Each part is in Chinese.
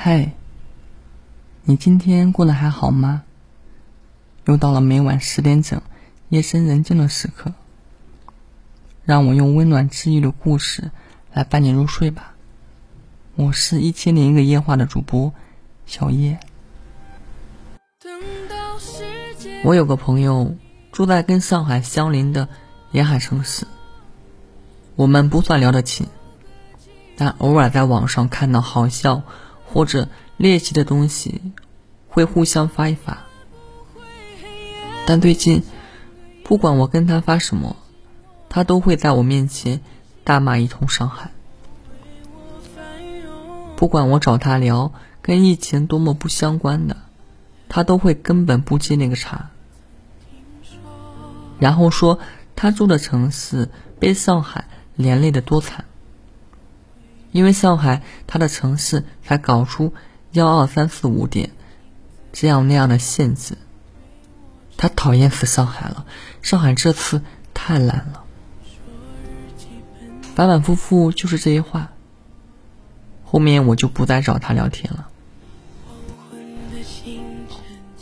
嗨，你今天过得还好吗？又到了每晚十点整，夜深人静的时刻，让我用温暖治愈的故事来伴你入睡吧。我是一千零一个夜话的主播小叶。我有个朋友住在跟上海相邻的沿海城市，我们不算聊得亲，但偶尔在网上看到好笑或者猎奇的东西，会互相发一发。但最近，不管我跟他发什么，他都会在我面前大骂一通上海。不管我找他聊跟疫情多么不相关的。他都会根本不接那个茬，然后说他住的城市被上海连累的多惨，因为上海他的城市才搞出幺二三四五点这样那样的限制，他讨厌死上海了，上海这次太烂了，反反复复就是这些话，后面我就不再找他聊天了。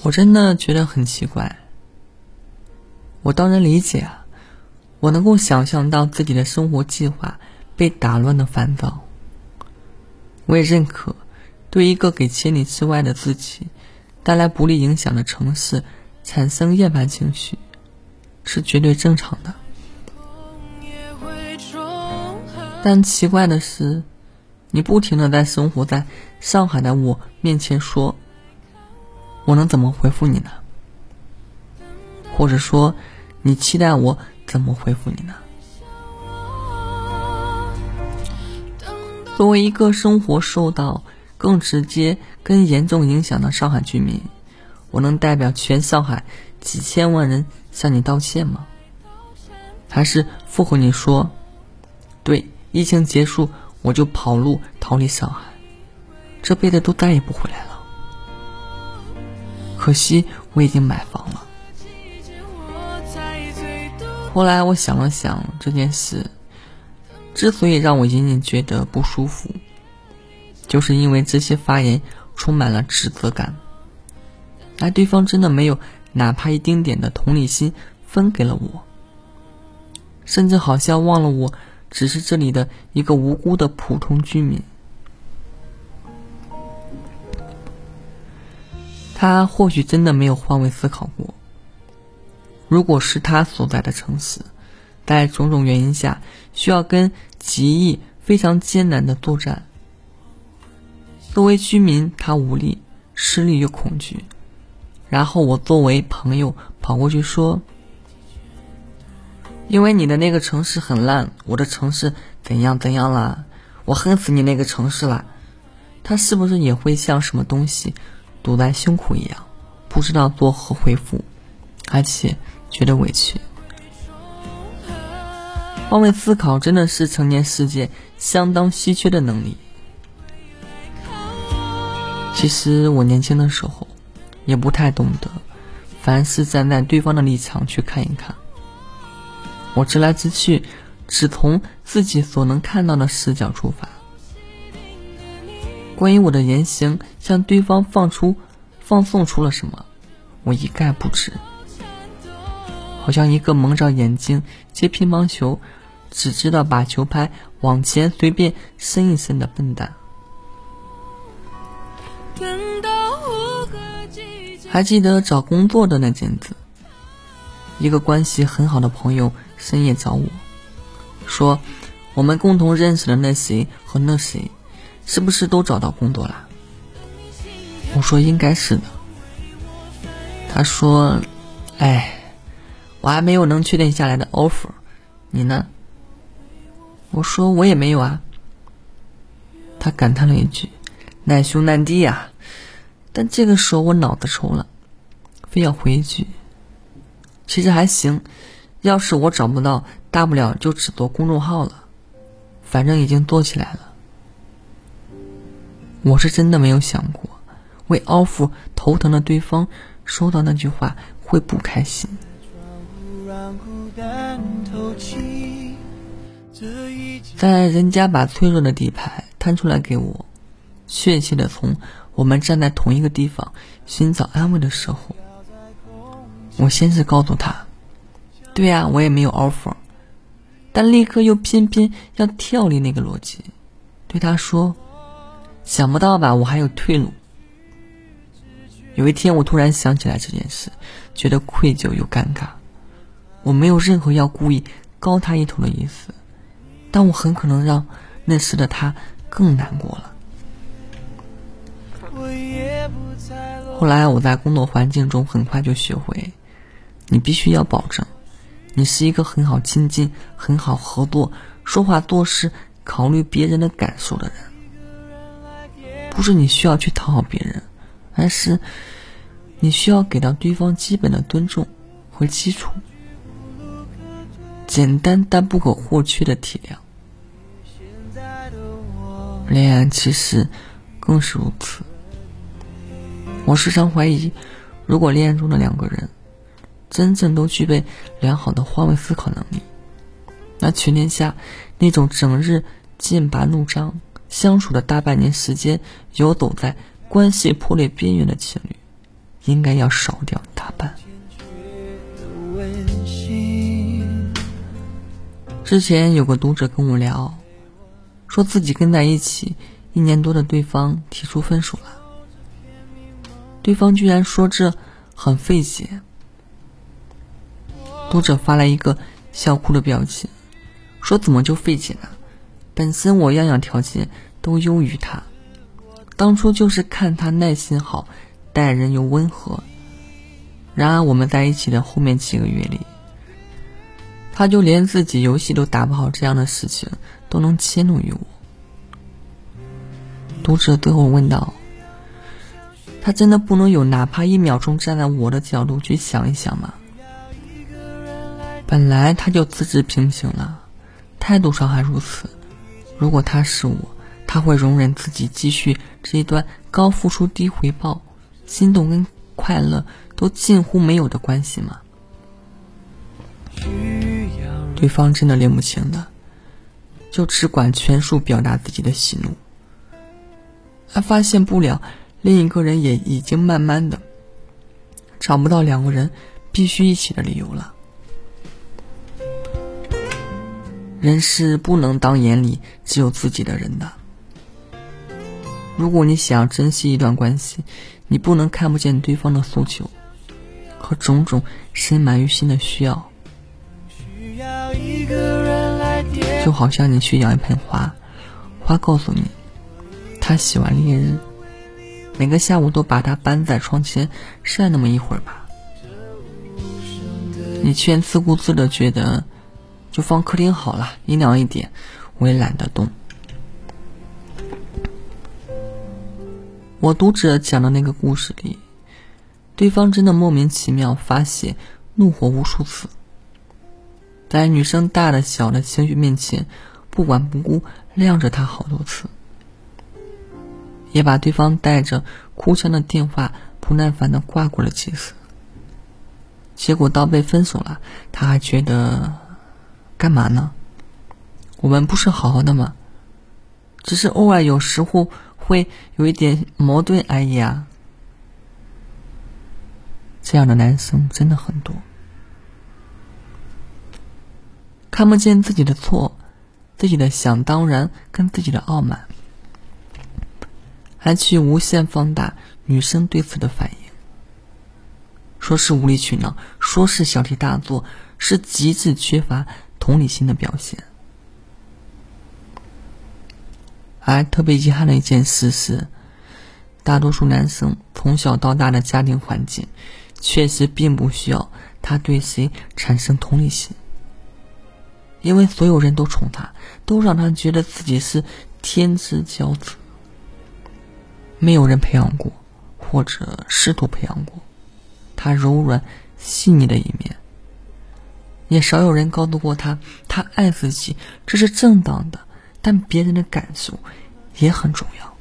我真的觉得很奇怪。我当然理解啊，我能够想象到自己的生活计划被打乱的烦躁。我也认可，对一个给千里之外的自己带来不利影响的城市产生厌烦情绪，是绝对正常的。但奇怪的是，你不停的在生活在上海的我面前说。我能怎么回复你呢？或者说，你期待我怎么回复你呢？作为一个生活受到更直接、更严重影响的上海居民，我能代表全上海几千万人向你道歉吗？还是附和你说，对，疫情结束我就跑路逃离上海，这辈子都再也不回来了。可惜我已经买房了。后来我想了想这件事，之所以让我隐隐觉得不舒服，就是因为这些发言充满了指责感，而对方真的没有哪怕一丁点的同理心分给了我，甚至好像忘了我只是这里的一个无辜的普通居民。他或许真的没有换位思考过。如果是他所在的城市，在种种原因下需要跟极易非常艰难的作战，作为居民他无力、失利又恐惧。然后我作为朋友跑过去说：“因为你的那个城市很烂，我的城市怎样怎样啦？我恨死你那个城市啦。”他是不是也会像什么东西？堵在胸口一样，不知道作何回复，而且觉得委屈。换位思考真的是成年世界相当稀缺的能力。其实我年轻的时候也不太懂得，凡事站在对方的立场去看一看。我直来直去，只从自己所能看到的视角出发。关于我的言行向对方放出、放送出了什么，我一概不知。好像一个蒙着眼睛接乒乓球，只知道把球拍往前随便伸一伸的笨蛋。还记得找工作的那阵子，一个关系很好的朋友深夜找我，说我们共同认识的那谁和那谁。是不是都找到工作了？我说应该是的。他说：“哎，我还没有能确定下来的 offer，你呢？”我说：“我也没有啊。”他感叹了一句：“难兄难弟呀。”但这个时候我脑子抽了，非要回一句：“其实还行，要是我找不到，大不了就只做公众号了，反正已经做起来了。”我是真的没有想过，为 offer 头疼的对方收到那句话会不开心。在人家把脆弱的底牌摊出来给我，确切的从我们站在同一个地方寻找安慰的时候，我先是告诉他：“对呀，我也没有 offer。”但立刻又偏偏要跳离那个逻辑，对他说：“想不到吧，我还有退路。”有一天，我突然想起来这件事，觉得愧疚又尴尬。我没有任何要故意高他一头的意思，但我很可能让那时的他更难过了。后来，我在工作环境中很快就学会，你必须要保证。你是一个很好亲近、很好合作、说话做事考虑别人的感受的人。不是你需要去讨好别人，而是你需要给到对方基本的尊重和基础，简单但不可或缺的体谅。恋爱其实更是如此。我时常怀疑，如果恋爱中的两个人。真正都具备良好的换位思考能力，那全天下那种整日剑拔弩张、相处的大半年时间游走在关系破裂边缘的情侣，应该要少掉大半。之前有个读者跟我聊，说自己跟在一起一年多的对方提出分手了，对方居然说这很费解。读者发来一个笑哭的表情，说：“怎么就费解了？本身我样样条件都优于他，当初就是看他耐心好，待人又温和。然而我们在一起的后面几个月里，他就连自己游戏都打不好，这样的事情都能迁怒于我。”读者最后问道：“他真的不能有哪怕一秒钟站在我的角度去想一想吗？”本来他就资质平平了，态度上还如此。如果他是我，他会容忍自己继续这一段高付出低回报、心动跟快乐都近乎没有的关系吗？对方真的拎不清的，就只管全数表达自己的喜怒，他发现不了另一个人也已经慢慢的找不到两个人必须一起的理由了。人是不能当眼里只有自己的人的。如果你想要珍惜一段关系，你不能看不见对方的诉求和种种深埋于心的需要。就好像你去养一盆花，花告诉你，它喜欢烈日，每个下午都把它搬在窗前晒那么一会儿吧。你却自顾自的觉得。就放客厅好了，阴凉一点，我也懒得动。我读者讲的那个故事里，对方真的莫名其妙发泄怒火无数次，在女生大的小的情绪面前，不管不顾晾着她好多次，也把对方带着哭腔的电话不耐烦的挂过了几次。结果到被分手了，他还觉得。干嘛呢？我们不是好好的吗？只是偶尔有时候会有一点矛盾而已啊。这样的男生真的很多，看不见自己的错，自己的想当然跟自己的傲慢，还去无限放大女生对此的反应，说是无理取闹，说是小题大做，是极致缺乏。同理心的表现，而特别遗憾的一件事是，大多数男生从小到大的家庭环境，确实并不需要他对谁产生同理心，因为所有人都宠他，都让他觉得自己是天之骄子，没有人培养过，或者试图培养过他柔软细腻的一面。也少有人告诉过他，他爱自己，这是正当的，但别人的感受也很重要。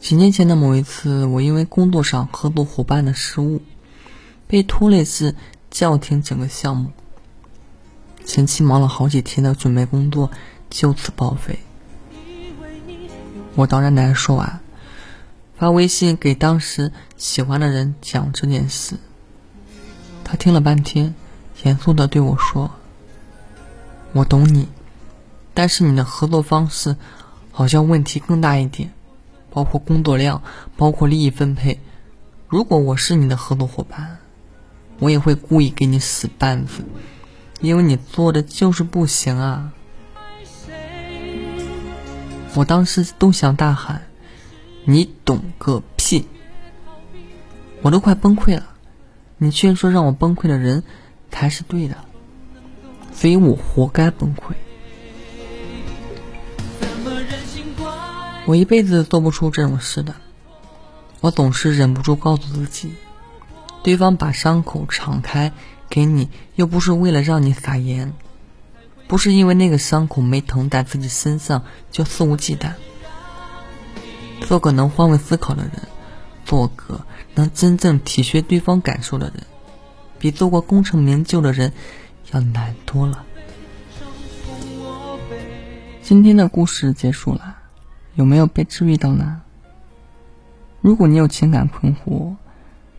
几年前的某一次，我因为工作上合作伙伴的失误，被拖累至叫停整个项目。前期忙了好几天的准备工作，就此报废。我当然难受啊，发微信给当时喜欢的人讲这件事。他听了半天，严肃的对我说：“我懂你，但是你的合作方式好像问题更大一点，包括工作量，包括利益分配。如果我是你的合作伙伴，我也会故意给你使绊子，因为你做的就是不行啊。”我当时都想大喊：“你懂个屁！”我都快崩溃了，你却说让我崩溃的人才是对的，所以我活该崩溃。我一辈子做不出这种事的，我总是忍不住告诉自己，对方把伤口敞开给你，又不是为了让你撒盐。不是因为那个伤口没疼在自己身上就肆无忌惮。做个能换位思考的人，做个能真正体恤对方感受的人，比做过功成名就的人要难多了。今天的故事结束了，有没有被治愈到呢？如果你有情感困惑，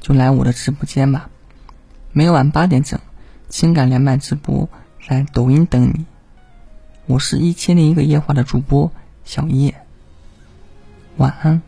就来我的直播间吧，每晚八点整，情感连麦直播。在抖音等你，我是一千零一个夜话的主播小叶，晚安。